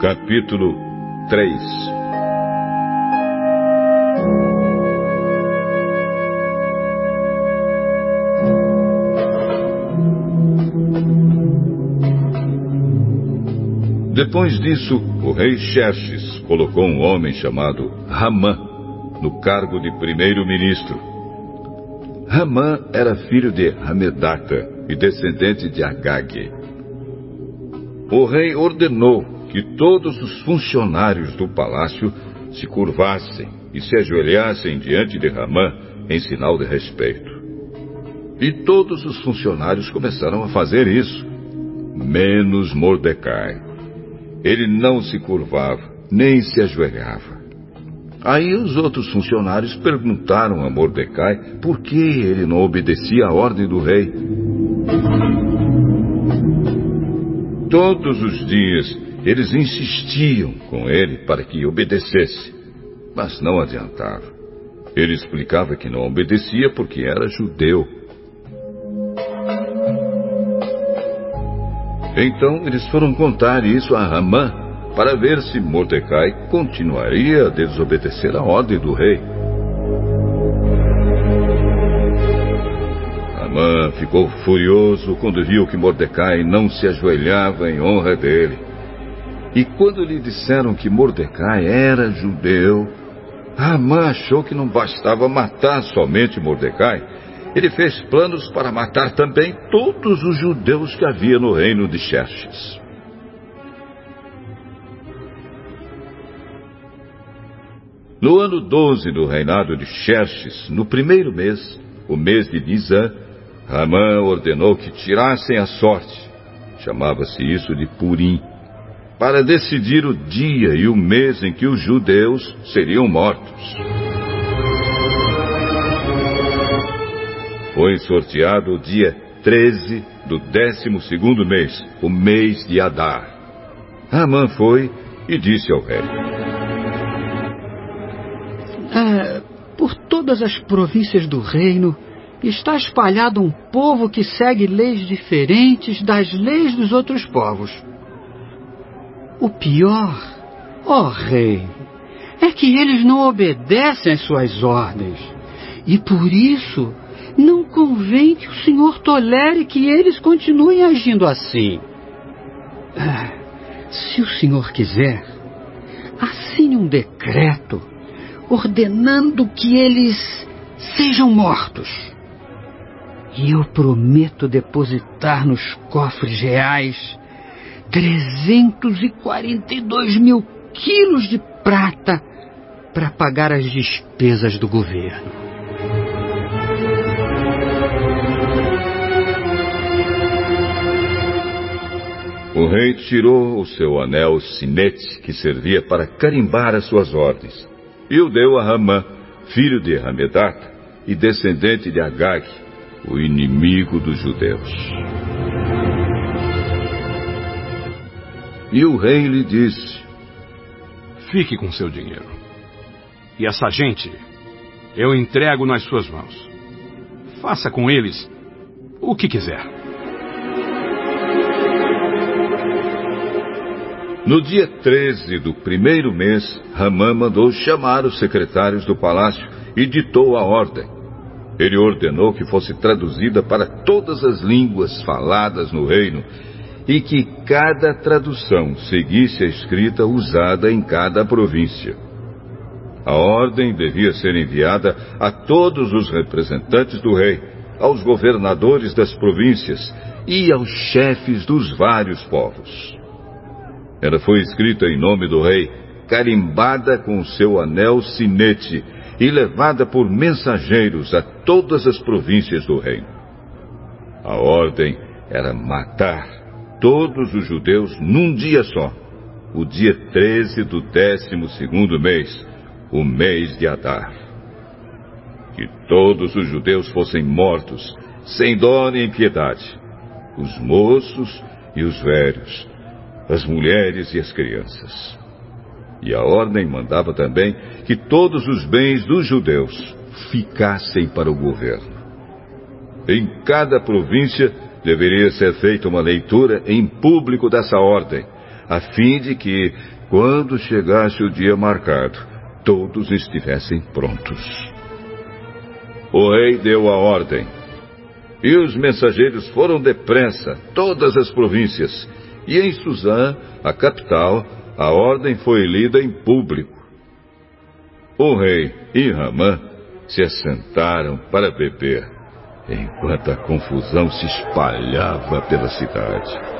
Capítulo 3 Depois disso, o rei Xerxes colocou um homem chamado Ramã no cargo de primeiro-ministro. Ramã era filho de Hamedata e descendente de Agag. O rei ordenou que todos os funcionários do palácio se curvassem e se ajoelhassem diante de Ramã em sinal de respeito. E todos os funcionários começaram a fazer isso, menos Mordecai. Ele não se curvava, nem se ajoelhava. Aí os outros funcionários perguntaram a Mordecai por que ele não obedecia à ordem do rei. Todos os dias eles insistiam com ele para que obedecesse, mas não adiantava. Ele explicava que não obedecia porque era judeu. Então eles foram contar isso a Ramã para ver se Mordecai continuaria a desobedecer a ordem do rei. Ficou furioso quando viu que Mordecai não se ajoelhava em honra dele. E quando lhe disseram que Mordecai era judeu, Amã achou que não bastava matar somente Mordecai, ele fez planos para matar também todos os judeus que havia no reino de Xerxes. No ano 12 do reinado de Xerxes, no primeiro mês, o mês de Nisan, Ramã ordenou que tirassem a sorte, chamava-se isso de Purim, para decidir o dia e o mês em que os judeus seriam mortos. Foi sorteado o dia 13 do 12 mês, o mês de Adar. Amã foi e disse ao rei: é, Por todas as províncias do reino está espalhado um povo que segue leis diferentes das leis dos outros povos. O pior, ó oh rei, é que eles não obedecem às suas ordens. E por isso não convém que o Senhor tolere que eles continuem agindo assim. Ah, se o Senhor quiser, assine um decreto ordenando que eles sejam mortos. E eu prometo depositar nos cofres reais 342 mil quilos de prata para pagar as despesas do governo. O rei tirou o seu anel sinete que servia para carimbar as suas ordens e o deu a Ramã, filho de Hamedata e descendente de Agag, o inimigo dos judeus. E o rei lhe disse: Fique com seu dinheiro. E essa gente eu entrego nas suas mãos. Faça com eles o que quiser. No dia 13 do primeiro mês, Ramã mandou chamar os secretários do palácio e ditou a ordem. Ele ordenou que fosse traduzida para todas as línguas faladas no reino e que cada tradução seguisse a escrita usada em cada província. A ordem devia ser enviada a todos os representantes do rei, aos governadores das províncias e aos chefes dos vários povos. Ela foi escrita em nome do rei, carimbada com seu anel sinete e levada por mensageiros a todas as províncias do reino. A ordem era matar todos os judeus num dia só, o dia 13 do décimo segundo mês, o mês de Adar. Que todos os judeus fossem mortos, sem dó nem piedade, os moços e os velhos, as mulheres e as crianças. E a ordem mandava também que todos os bens dos judeus ficassem para o governo. Em cada província deveria ser feita uma leitura em público dessa ordem, a fim de que quando chegasse o dia marcado, todos estivessem prontos. O rei deu a ordem. E os mensageiros foram depressa, todas as províncias. E em Suzã, a capital, a ordem foi lida em público. O rei e Ramã se assentaram para beber, enquanto a confusão se espalhava pela cidade.